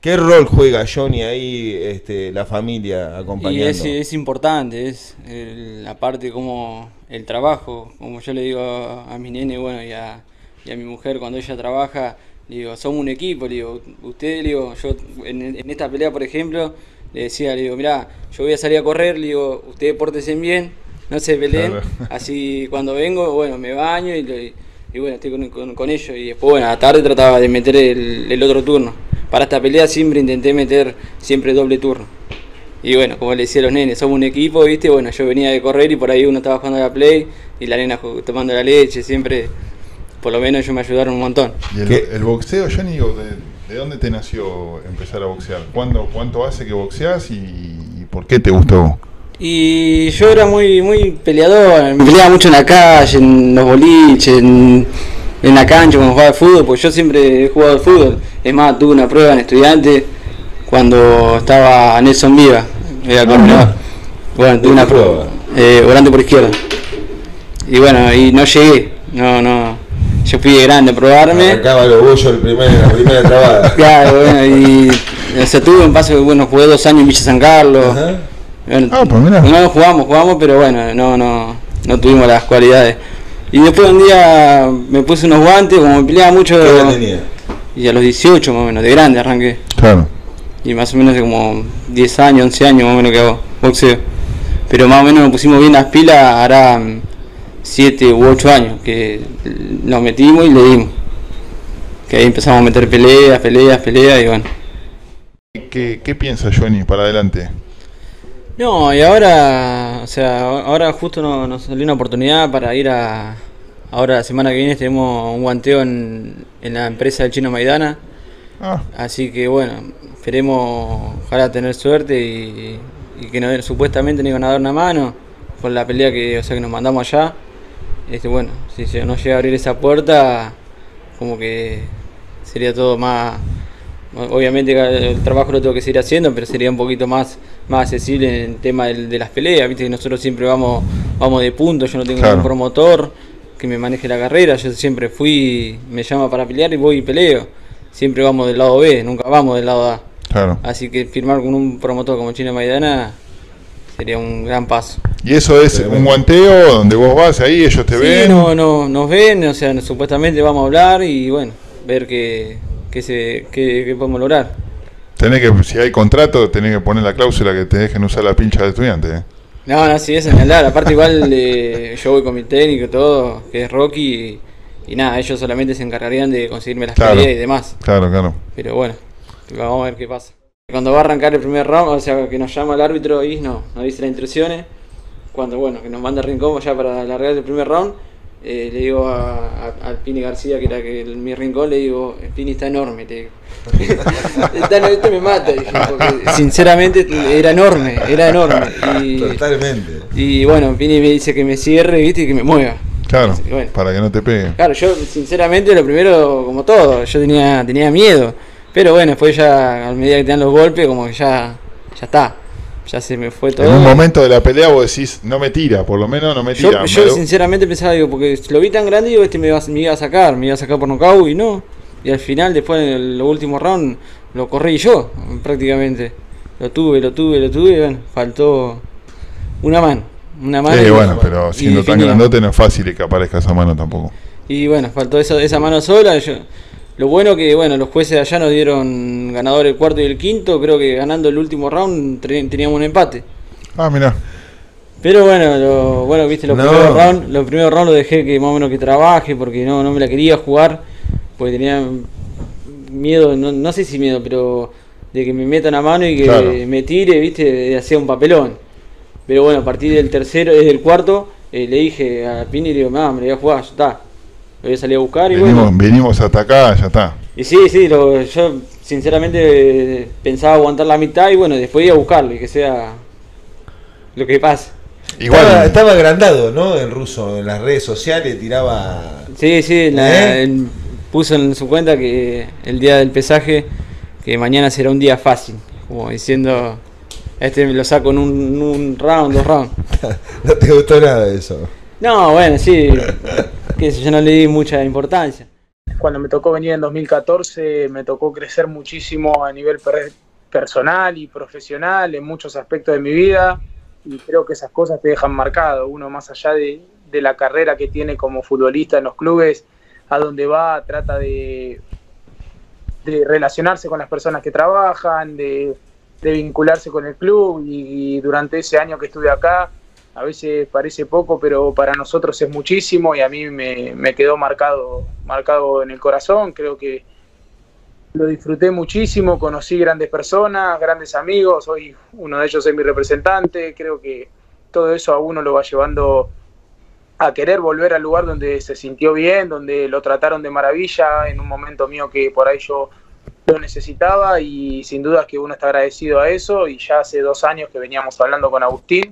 ¿Qué rol juega Johnny ahí, este, la familia acompañando? Y es, es importante, es el- la parte como el trabajo, como yo le digo a, a mi nene, bueno, y a, y a mi mujer cuando ella trabaja, le digo, somos un equipo, le digo, ustedes, le digo, yo en, en esta pelea, por ejemplo, le decía, le digo, mirá, yo voy a salir a correr, le digo, ustedes pórtense bien, no se peleen, Claro. así cuando vengo, bueno, me baño y, y bueno, estoy con, con- con ellos, y después, bueno, a la tarde trataba de meter el, el otro turno. Para esta pelea siempre intenté meter siempre doble turno. Y bueno, como le decía a los nenes, somos un equipo, ¿viste? Bueno, yo venía de correr y por ahí uno estaba jugando a la play y la nena tomando la leche, siempre, por lo menos ellos me ayudaron un montón. ¿Y el, boxeo, Johnny, de, de dónde te nació empezar a boxear? ¿Cuándo, ¿Cuánto hace que boxeas y, y por qué te gustó? Y yo era muy muy peleador, me peleaba mucho en la calle, en los boliches, en, en la cancha cuando jugaba al fútbol, porque yo siempre he jugado al fútbol. Es más, tuve una prueba en estudiante cuando estaba Nelson Viva, era coordinador. Bueno, tuve una prueba, eh, volante por izquierda. Y bueno, y no llegué, no, no. Yo fui de grande a probarme. Arrancaba los bollos el primer, la primera trabada. Claro, bueno, y o sea, tuve un paso, bueno, jugué dos años en Villa San Carlos. Ajá. Bueno, Ah, pues mirá. no jugamos, jugamos, pero bueno, no, no, no tuvimos las cualidades. Y después un día me puse unos guantes, como me peleaba mucho, ¿Qué edad tenía? y a los 18 más o menos, de grande arranqué. Claro. Y más o menos hace como 10 años, 11 años más o menos que hago boxeo. Pero más o menos nos pusimos bien las pilas, hará 7 u 8 años que nos metimos y le dimos. Que ahí empezamos a meter peleas, peleas, peleas y bueno. ¿Qué, qué piensa Johnny para adelante? No, y ahora, o sea, ahora justo no- nos salió una oportunidad para ir a. Ahora la semana que viene tenemos un guanteo en, en la empresa del Chino Maidana. Ah, Así que bueno, esperemos ojalá tener suerte y, y que nos, supuestamente nos iban a dar una mano por la pelea que, o sea, que nos mandamos allá. Este, bueno, si se nos llega a abrir esa puerta, como que sería todo más. Obviamente el trabajo lo tengo que seguir haciendo, pero sería un poquito más, más accesible en el tema del- de las peleas. Viste que nosotros siempre vamos, vamos de punto, yo no tengo Claro. ningún promotor que me maneje la carrera, yo siempre fui, me llama para pelear y voy y peleo. Siempre vamos del lado B, nunca vamos del lado A. claro. Así que firmar con un promotor como Chino Maidana sería un gran paso. ¿Y eso es un guanteo donde vos vas ahí, ellos te Sí, ven? no, no, nos ven, o sea, supuestamente vamos a hablar y bueno, ver qué, qué, se, qué, qué podemos lograr. Tenés que, si hay contrato, tenés que poner la cláusula que te dejen usar la pincha de estudiante. ¿eh? No, no, sí, eso es hablar. Aparte igual eh, yo voy con mi técnico y todo, que es Rocky, y, y nada, ellos solamente se encargarían de conseguirme las Claro. peleas y demás. Claro, claro. Pero bueno, vamos a ver qué pasa. Cuando va a arrancar el primer round, o sea, que nos llama el árbitro y no, nos dice las instrucciones. Cuando, bueno, que nos manda rincón ya para alargar el primer round, eh, le digo a, a- al Pini García, que era que el- mi rincón, le digo, el Pini está enorme, le este me mata, dije, porque sinceramente era enorme, era enorme. Y, Totalmente. y bueno, Pini me dice que me cierre, viste, y que me mueva. Claro, bueno. para que no te pegue. Claro, yo sinceramente lo primero, como todo, yo tenía, tenía miedo. Pero bueno, después ya a medida que te dan los golpes, como que ya, ya está. Ya se me fue todo. En un momento de la pelea vos decís, no me tira, por lo menos no me yo, tira. yo me- sinceramente pensaba, digo, porque lo vi tan grande, digo, este me iba, me iba a sacar, me iba a sacar por nocaut y no. Y al final, después en el último round, lo corrí yo, prácticamente. Lo tuve, lo tuve, lo tuve, y bueno, faltó una mano. Una mano. Sí, y- bueno, pero siendo tan grandote no es fácil que aparezca esa mano tampoco. Y bueno, faltó esa, esa mano sola. yo- lo bueno que bueno los jueces de allá nos dieron ganador el cuarto y el quinto. Creo que ganando el último round teníamos un empate. Ah, mirá. Pero bueno, lo, bueno viste, los No. primeros rounds los primeros round los dejé que más o menos que trabaje porque no, no me la quería jugar. Porque tenía miedo, no, no sé si miedo, pero de que me metan a mano y que Claro. me tire, viste, hacía un papelón. Pero bueno, a partir del tercero, desde el cuarto, eh, le dije a Pini, le digo, mamá, me voy a jugar, ya está. Lo voy a salir a buscar y Venimos, bueno. venimos hasta acá, ya está. Y sí, sí, lo- yo sinceramente eh, pensaba aguantar la mitad y bueno, después ir a buscarlo y que sea lo que pase. Igual, Estaba, estaba agrandado, ¿no? En ruso, en las redes sociales tiraba. Sí, sí, la- ¿Eh? Puso en su cuenta que el día del pesaje, que mañana será un día fácil, como diciendo, este me lo saco en un, un round, dos rounds. no te gustó nada de eso. No, bueno, sí, que eso, yo no le di mucha importancia. cuando me tocó venir en 2014 me tocó crecer muchísimo a nivel personal y profesional en muchos aspectos de mi vida y creo que esas cosas te dejan marcado. Uno más allá de, de la carrera que tiene como futbolista en los clubes, a donde va, trata de, de relacionarse con las personas que trabajan, de, vincularse con el club y, durante ese año que estuve acá, a veces parece poco, pero para nosotros es muchísimo y a mí me, me quedó marcado, marcado en el corazón, creo que lo disfruté muchísimo, conocí grandes personas, grandes amigos, hoy uno de ellos es mi representante, creo que todo eso a uno lo va llevando a querer volver al lugar donde se sintió bien, donde lo trataron de maravilla, en un momento mío que por ahí yo lo necesitaba y sin duda que uno está agradecido a eso y ya hace dos años que veníamos hablando con Agustín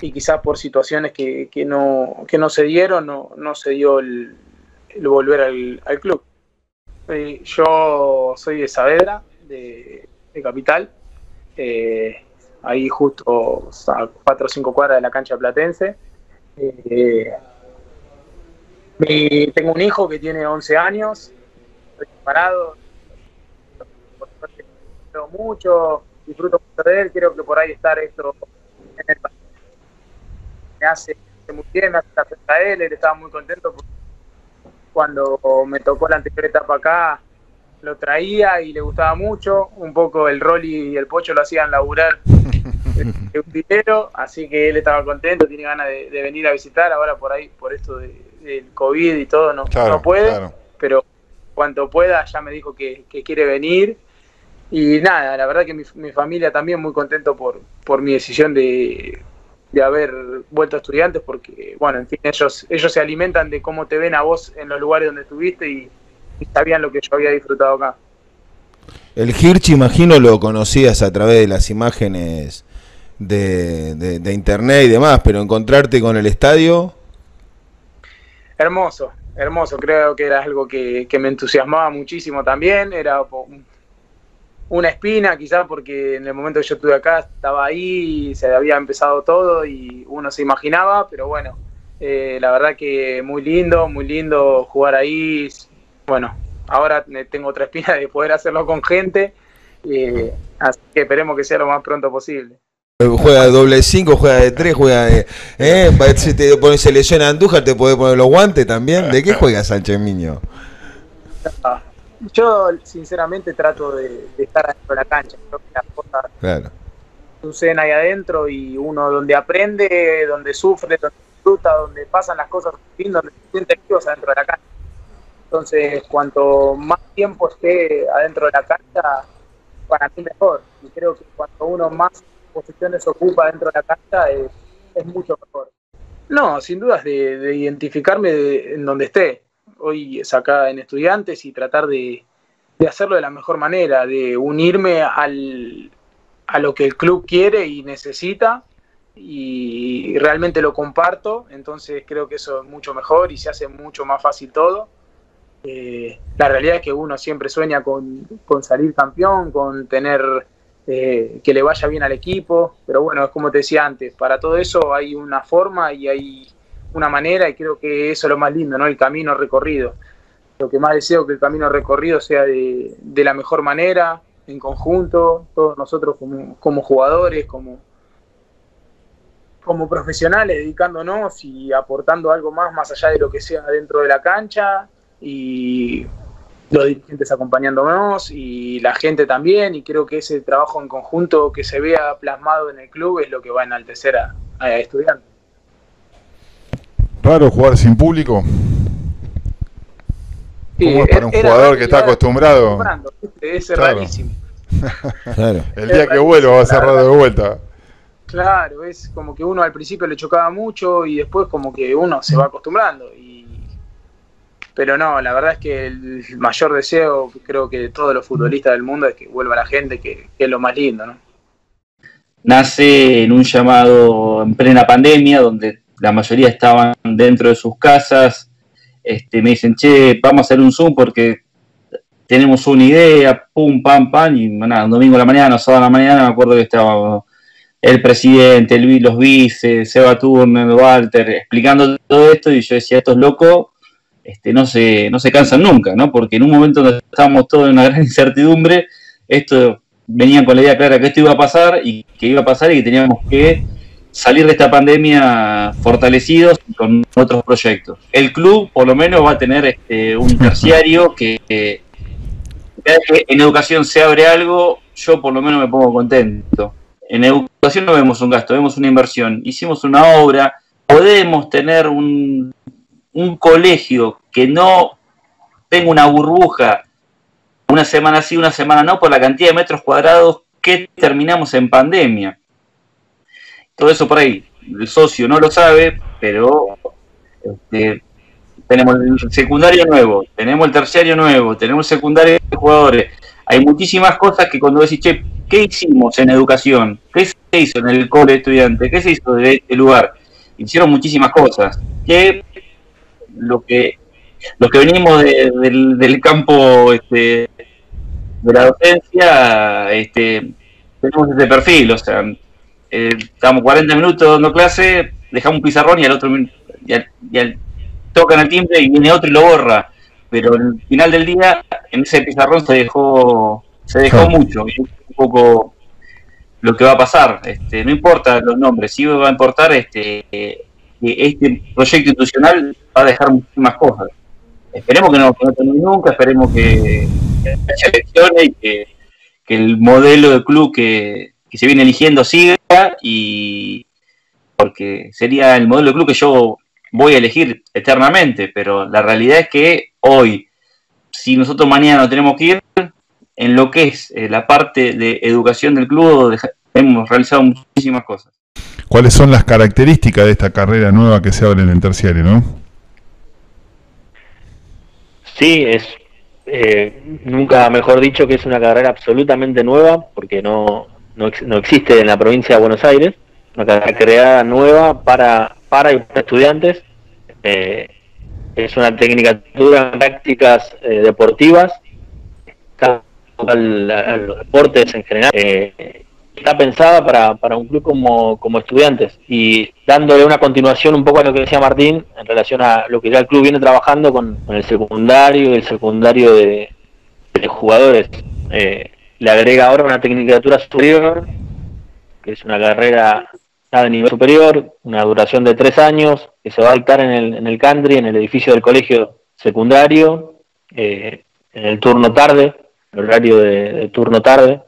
y quizás por situaciones que, que no, que no se dieron, no, no se dio el, volver al, club. Eh, yo soy de Saavedra, de, Capital, eh, ahí justo a cuatro o cinco cuadras de la cancha platense eh, tengo un hijo que tiene 11 años, estoy preparado, mucho, disfruto mucho de él, creo que por ahí estar esto en el me hace muy bien, me hace la a él, él estaba muy contento cuando me tocó la anterior etapa acá, lo traía y le gustaba mucho, un poco el Rolly y el Pocho lo hacían laburar de un dinero, así que él estaba contento, tiene ganas de, venir a visitar, ahora por ahí, por esto del COVID y todo, no, no puede, pero cuanto pueda ya me dijo que, quiere venir. Y nada, la verdad que mi, familia también muy contento por, por mi decisión de, de haber vuelto a estudiantes, porque, bueno, en fin, ellos, ellos se alimentan de cómo te ven a vos en los lugares donde estuviste y, y sabían lo que yo había disfrutado acá. El Hirsch, imagino, lo conocías a través de las imágenes de, internet y demás, pero encontrarte con el estadio. Hermoso, hermoso. Creo que era algo que, me entusiasmaba muchísimo también. Era una espina, quizás porque en el momento que yo estuve acá estaba ahí, y se había empezado todo y uno se imaginaba, pero bueno, eh, la verdad que muy lindo, muy lindo jugar ahí. Bueno, ahora tengo otra espina de poder hacerlo con gente, eh, así que esperemos que sea lo más pronto posible. Juega de doble 5, juega de 3, juega de. Eh, si te pones selección a Andújar, te puede poner los guantes también. ¿De qué juega Sánchez Miño? Yo, sinceramente, trato de, estar adentro de la cancha. Creo que las cosas suceden ahí adentro y uno donde aprende, donde sufre, donde disfruta, donde pasan las cosas donde se siente vivos adentro de la cancha. Entonces, cuanto más tiempo esté adentro de la cancha, para mí mejor. Y creo que cuanto uno más posiciones ocupa dentro de la cancha es, mucho mejor. No, sin dudas de, identificarme en donde esté. Hoy es acá en estudiantes y tratar de, hacerlo de la mejor manera, de unirme al, a lo que el club quiere y necesita y realmente lo comparto, entonces creo que eso es mucho mejor y se hace mucho más fácil todo. Eh, la realidad es que uno siempre sueña con, con salir campeón, con tener eh, que le vaya bien al equipo, pero bueno, es como te decía antes, para todo eso hay una forma y hay una manera y creo que eso es lo más lindo, ¿no? El camino recorrido. Lo que más deseo que el camino recorrido sea de, la mejor manera, en conjunto, todos nosotros como, jugadores, como, como profesionales, dedicándonos y aportando algo más, más allá de lo que sea dentro de la cancha y los dirigentes acompañándonos y la gente también, y creo que ese trabajo en conjunto que se vea plasmado en el club es lo que va a enaltecer a, estudiantes. Raro jugar sin público. ¿Cómo es para un jugador que está acostumbrado? Es rarísimo. El día que vuelva va a ser raro de vuelta. Claro, es como que uno al principio le chocaba mucho y después como que uno se va acostumbrando. Y pero no, la verdad es que el mayor deseo, creo que de todos los futbolistas del mundo, es que vuelva la gente, que, es lo más lindo, ¿no? Nace en un llamado en plena pandemia, donde la mayoría estaban dentro de sus casas. Este, me dicen, che, vamos a hacer un Zoom porque tenemos una idea, pum, pam, pam, y un domingo a la mañana, sábado a la mañana, me acuerdo que estaba el presidente, los vices, Seba Turner, Walter, explicando todo esto, y yo decía, esto es loco, este, no, se, no se cansan nunca, ¿no? Porque en un momento donde estábamos todos en una gran incertidumbre, esto venían con la idea clara que esto iba a pasar y que iba a pasar y que teníamos que salir de esta pandemia fortalecidos con otros proyectos. El club por lo menos va a tener este, un terciario que, que en educación se abre algo, yo por lo menos me pongo contento. En educación no vemos un gasto, vemos una inversión. Hicimos una obra, podemos tener un, un colegio que no tenga una burbuja, una semana sí, una semana no, por la cantidad de metros cuadrados que terminamos en pandemia todo eso por ahí. El socio no lo sabe, pero este, tenemos el secundario nuevo, tenemos el terciario nuevo, tenemos el secundario de jugadores. Hay muchísimas cosas que cuando decís, che, ¿qué hicimos en educación? ¿Qué se hizo en el cole estudiante? ¿Qué se hizo de este lugar? Hicieron muchísimas cosas. Que lo que los que venimos del, campo este, de la docencia, este, tenemos ese perfil, o sea, eh, estamos 40 minutos dando clase, dejamos un pizarrón y al otro ya, tocan el timbre y viene otro y lo borra. Pero al final del día, en ese pizarrón se dejó, se dejó mucho, y un poco lo que va a pasar. Este, no importa los nombres, sí va a importar este, que este proyecto institucional va a dejar muchísimas cosas. Esperemos que no, que no termine nunca, esperemos que, haya elecciones y que, el modelo de club que, que se viene eligiendo siga y porque sería el modelo de club que yo voy a elegir eternamente, pero la realidad es que hoy, si nosotros mañana no tenemos que ir, en lo que es eh, la parte de educación del club, hemos realizado muchísimas cosas. ¿Cuáles son las características de esta carrera nueva que se abre en el terciario, no? Sí, es eh, nunca mejor dicho que es una carrera absolutamente nueva, porque no, no, no existe en la provincia de Buenos Aires, una carrera creada nueva para, para estudiantes. Eh, es una tecnicatura en prácticas eh, deportivas, los deportes en general. Está pensada para, para un club como, como estudiantes y dándole una continuación un poco a lo que decía Martín en relación a lo que ya el club viene trabajando con, el secundario y el secundario de, de jugadores. Eh, le agrega ahora una tecnicatura superior, que es una carrera de nivel superior, una duración de tres años, que se va a dictar en el, en el Candri, en el edificio del colegio secundario, eh, en el turno tarde, el horario de, turno tarde.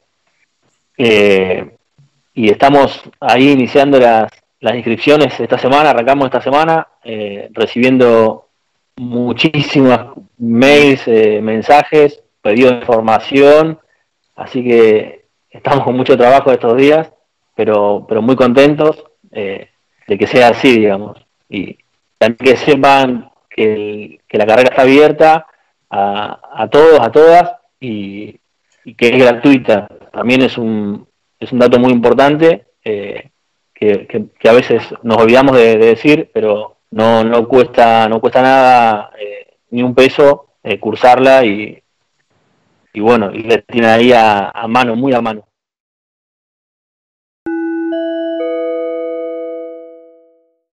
Eh, y estamos ahí iniciando las, las inscripciones esta semana, arrancamos esta semana, eh, recibiendo muchísimas mails, mensajes, pedidos de información Así que estamos con mucho trabajo estos días, pero, pero muy contentos eh, de que sea así, digamos. Y también que sepan que, la carrera está abierta a, todos, a todas, y, que es gratuita. También es un, es un dato muy importante eh, que, a veces nos olvidamos de, decir, pero no, no, cuesta, no cuesta nada, eh, ni un peso, cursarla y, y bueno, y le tiene ahí a, mano, muy a mano.